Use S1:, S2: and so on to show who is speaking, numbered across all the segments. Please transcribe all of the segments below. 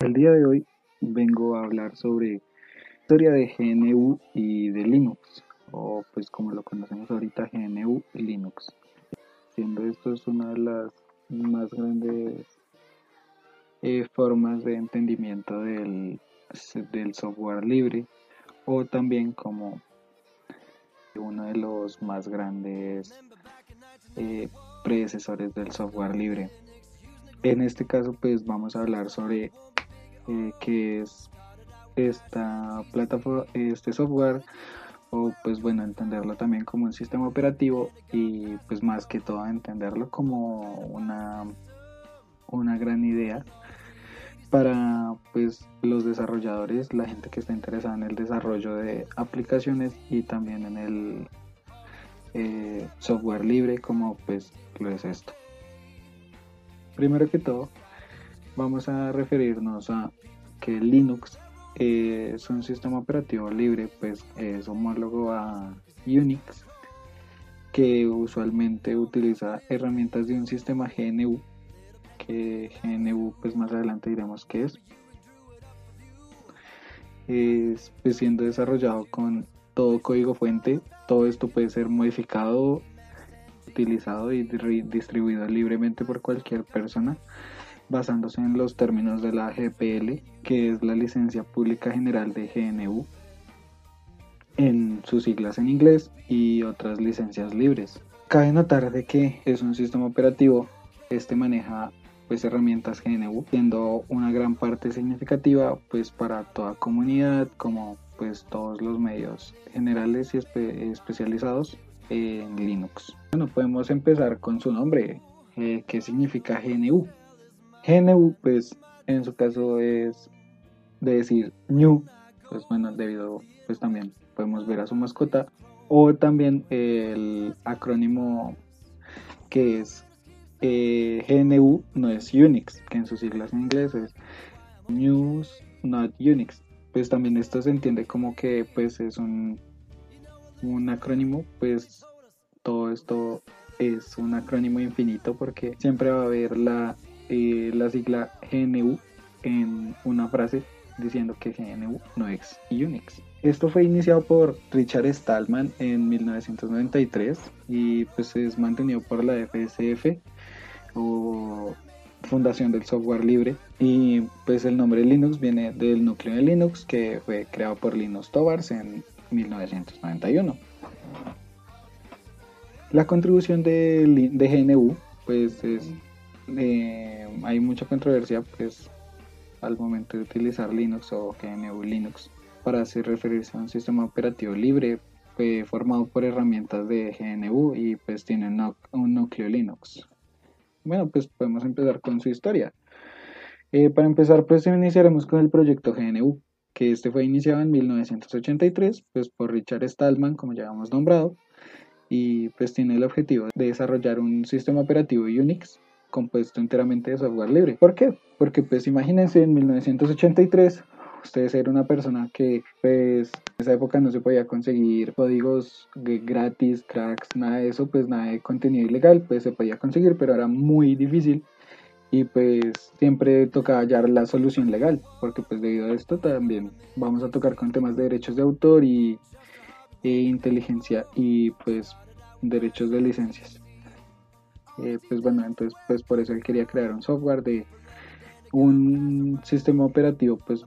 S1: El día de hoy vengo a hablar sobre historia de GNU y de Linux, o pues como lo conocemos ahorita GNU y Linux. Siendo esto es una de las más grandes eh, formas de entendimiento del, del software libre, o también como uno de los más grandes eh, predecesores del software libre. En este caso pues vamos a hablar sobre eh, qué es esta plataforma, este software o pues bueno entenderlo también como un sistema operativo y pues más que todo entenderlo como una una gran idea para pues los desarrolladores la gente que está interesada en el desarrollo de aplicaciones y también en el eh, software libre como pues lo es esto. Primero que todo vamos a referirnos a que Linux es un sistema operativo libre, pues es homólogo a Unix, que usualmente utiliza herramientas de un sistema GNU, que GNU pues más adelante diremos qué es. Es pues, siendo desarrollado con todo código fuente, todo esto puede ser modificado, utilizado y distribuido libremente por cualquier persona basándose en los términos de la GPL, que es la licencia pública general de GNU, en sus siglas en inglés y otras licencias libres. Cabe notar de que es un sistema operativo, este maneja pues herramientas GNU, siendo una gran parte significativa pues para toda comunidad como pues todos los medios generales y especializados en Linux. Bueno, podemos empezar con su nombre, eh, ¿qué significa GNU? GNU, pues en su caso es de decir New, pues bueno, debido, pues también podemos ver a su mascota, o también el acrónimo que es eh, GNU, no es Unix, que en sus siglas en inglés es News Not Unix. Pues también esto se entiende como que pues es un, un acrónimo, pues todo esto es un acrónimo infinito porque siempre va a haber la eh, la sigla GNU en una frase diciendo que GNU no es Unix. Esto fue iniciado por Richard Stallman en 1993 y pues es mantenido por la FSF o Fundación del Software Libre y pues el nombre Linux viene del núcleo de Linux que fue creado por Linus Torvalds en 1991. La contribución de, de GNU pues es eh, hay mucha controversia pues al momento de utilizar Linux o GNU Linux para hacer referirse a un sistema operativo libre formado por herramientas de GNU y pues tiene un núcleo Linux. Bueno, pues podemos empezar con su historia. Eh, para empezar, pues iniciaremos con el proyecto GNU, que este fue iniciado en 1983 pues por Richard Stallman, como ya hemos nombrado, y pues tiene el objetivo de desarrollar un sistema operativo Unix compuesto enteramente de software libre. ¿Por qué? Porque pues imagínense en 1983 ustedes ser una persona que pues en esa época no se podía conseguir códigos gratis, cracks, nada de eso, pues nada de contenido ilegal, pues se podía conseguir, pero era muy difícil y pues siempre tocaba hallar la solución legal, porque pues debido a esto también vamos a tocar con temas de derechos de autor y e inteligencia y pues derechos de licencias. Eh, pues bueno, entonces pues por eso él quería crear un software de un sistema operativo pues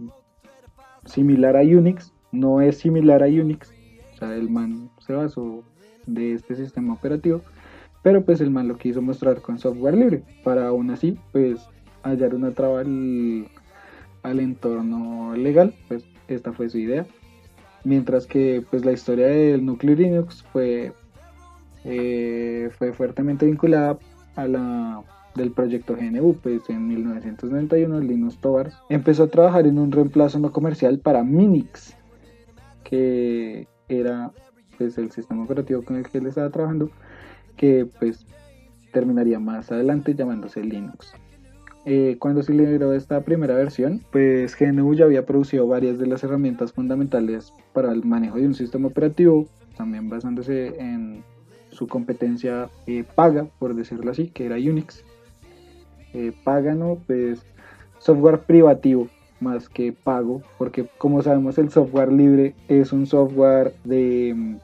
S1: similar a Unix, no es similar a Unix, o sea, el man se basó de este sistema operativo, pero pues el man lo quiso mostrar con software libre, para aún así pues hallar una traba al, al entorno legal, pues esta fue su idea. Mientras que pues la historia del núcleo Linux fue eh, fue fuertemente vinculada a la del proyecto GNU, pues en 1991 Linus Torvalds empezó a trabajar en un reemplazo no comercial para Minix, que era pues el sistema operativo con el que él estaba trabajando, que pues terminaría más adelante llamándose Linux. Eh, cuando se liberó esta primera versión, pues GNU ya había producido varias de las herramientas fundamentales para el manejo de un sistema operativo, también basándose en su competencia eh, paga, por decirlo así, que era Unix. Eh, Pagano, pues software privativo, más que pago, porque como sabemos el software libre es un software de mm,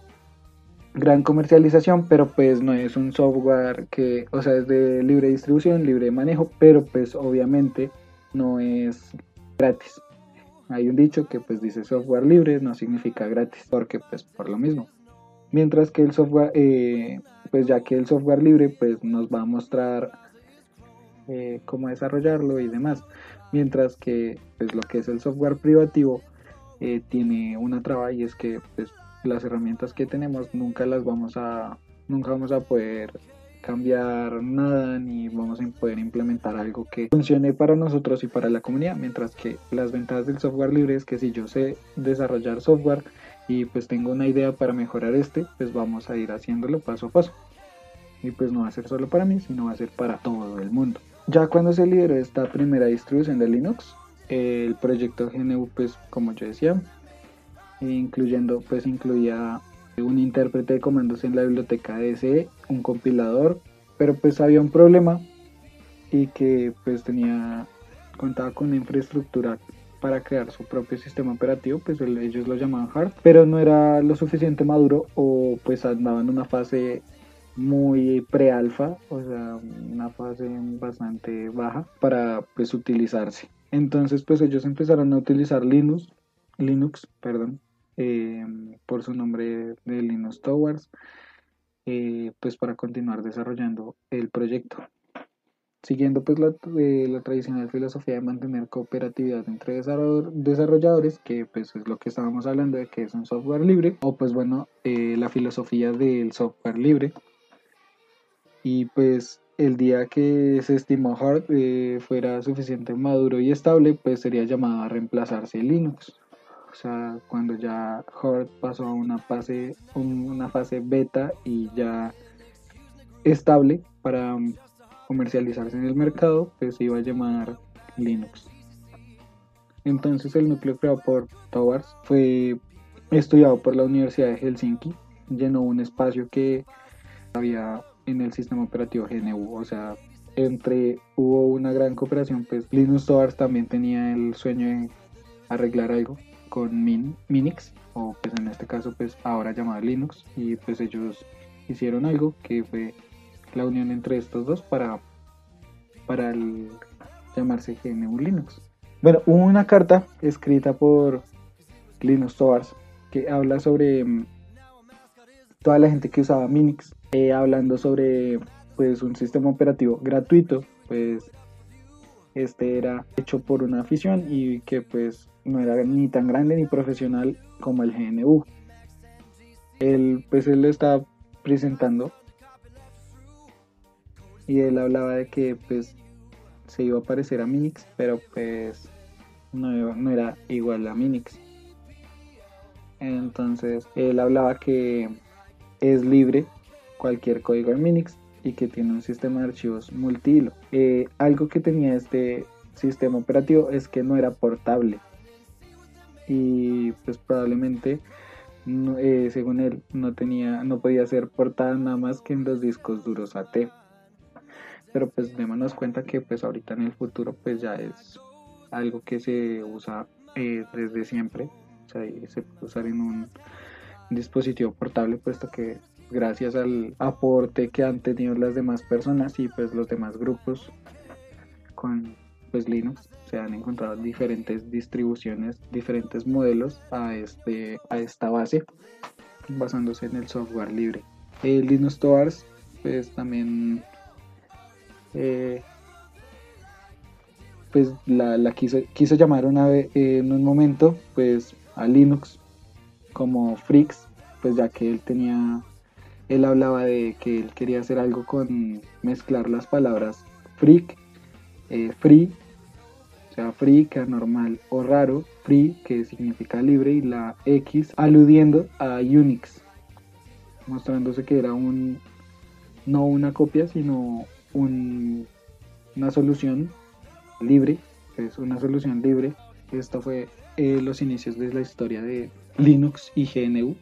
S1: gran comercialización, pero pues no es un software que, o sea, es de libre distribución, libre manejo, pero pues obviamente no es gratis. Hay un dicho que pues dice software libre no significa gratis, porque pues por lo mismo. Mientras que el software, eh, pues ya que el software libre pues nos va a mostrar eh, cómo desarrollarlo y demás. Mientras que pues lo que es el software privativo eh, tiene una traba y es que pues las herramientas que tenemos nunca las vamos a, nunca vamos a poder cambiar nada ni vamos a poder implementar algo que funcione para nosotros y para la comunidad mientras que las ventajas del software libre es que si yo sé desarrollar software y pues tengo una idea para mejorar este pues vamos a ir haciéndolo paso a paso. Y pues no va a ser solo para mí sino va a ser para todo el mundo. Ya cuando se liberó esta primera distribución de Linux el proyecto GNU pues como yo decía incluyendo pues incluía un intérprete de comandos en la biblioteca DSE, un compilador, pero pues había un problema y que pues tenía contaba con una infraestructura para crear su propio sistema operativo, pues ellos lo llamaban hard, pero no era lo suficiente maduro o pues andaba en una fase muy pre-alfa, o sea, una fase bastante baja para pues utilizarse. Entonces pues ellos empezaron a utilizar Linux, Linux, perdón, Em, por su nombre de Linux Towers, eh, pues para continuar desarrollando el proyecto. Siguiendo pues la, eh, la, tradicional filosofía de mantener cooperatividad entre desarrolladores, que pues es lo que estábamos hablando de que es un software libre, o pues bueno, eh, la filosofía del software libre. Y pues el día que se estimó Hard fuera suficiente maduro y estable, pues sería llamado a reemplazarse Linux o sea, cuando ya Horde pasó a una fase, una fase beta y ya estable para comercializarse en el mercado, pues se iba a llamar Linux. Entonces el núcleo creado por Towers fue estudiado por la Universidad de Helsinki, llenó un espacio que había en el sistema operativo GNU, o sea, entre hubo una gran cooperación, pues Linux Towers también tenía el sueño de arreglar algo con Minix o pues en este caso pues ahora llamado Linux y pues ellos hicieron algo que fue la unión entre estos dos para para llamarse GNU Linux. Bueno, hubo una carta escrita por Linux Torvalds que habla sobre mm, toda la gente que usaba Minix, eh, hablando sobre pues un sistema operativo gratuito, pues este era hecho por una afición y que pues no era ni tan grande ni profesional como el GNU. Él pues él lo estaba presentando y él hablaba de que pues se iba a parecer a Minix, pero pues no, era igual a Minix. Entonces él hablaba que es libre cualquier código en Minix y que tiene un sistema de archivos multihilo. Eh, algo que tenía este sistema operativo es que no era portable y pues probablemente eh, según él no tenía no podía ser portada nada más que en los discos duros AT pero pues démonos cuenta que pues ahorita en el futuro pues ya es algo que se usa eh, desde siempre. O sea se puede usar en un dispositivo portable puesto que gracias al aporte que han tenido las demás personas y pues los demás grupos con pues Linux se han encontrado diferentes distribuciones diferentes modelos a este a esta base basándose en el software libre. El Linux Torvalds pues también eh, pues la, quiso, quiso, llamar una vez en un momento pues a Linux como Freaks pues ya que él tenía él hablaba de que él quería hacer algo con mezclar las palabras freak, eh, free, o sea, free, que anormal o raro, free, que significa libre, y la X aludiendo a Unix, mostrándose que era un, no una copia, sino un, una solución libre, es una solución libre. Esto fue eh, los inicios de la historia de Linux y GNU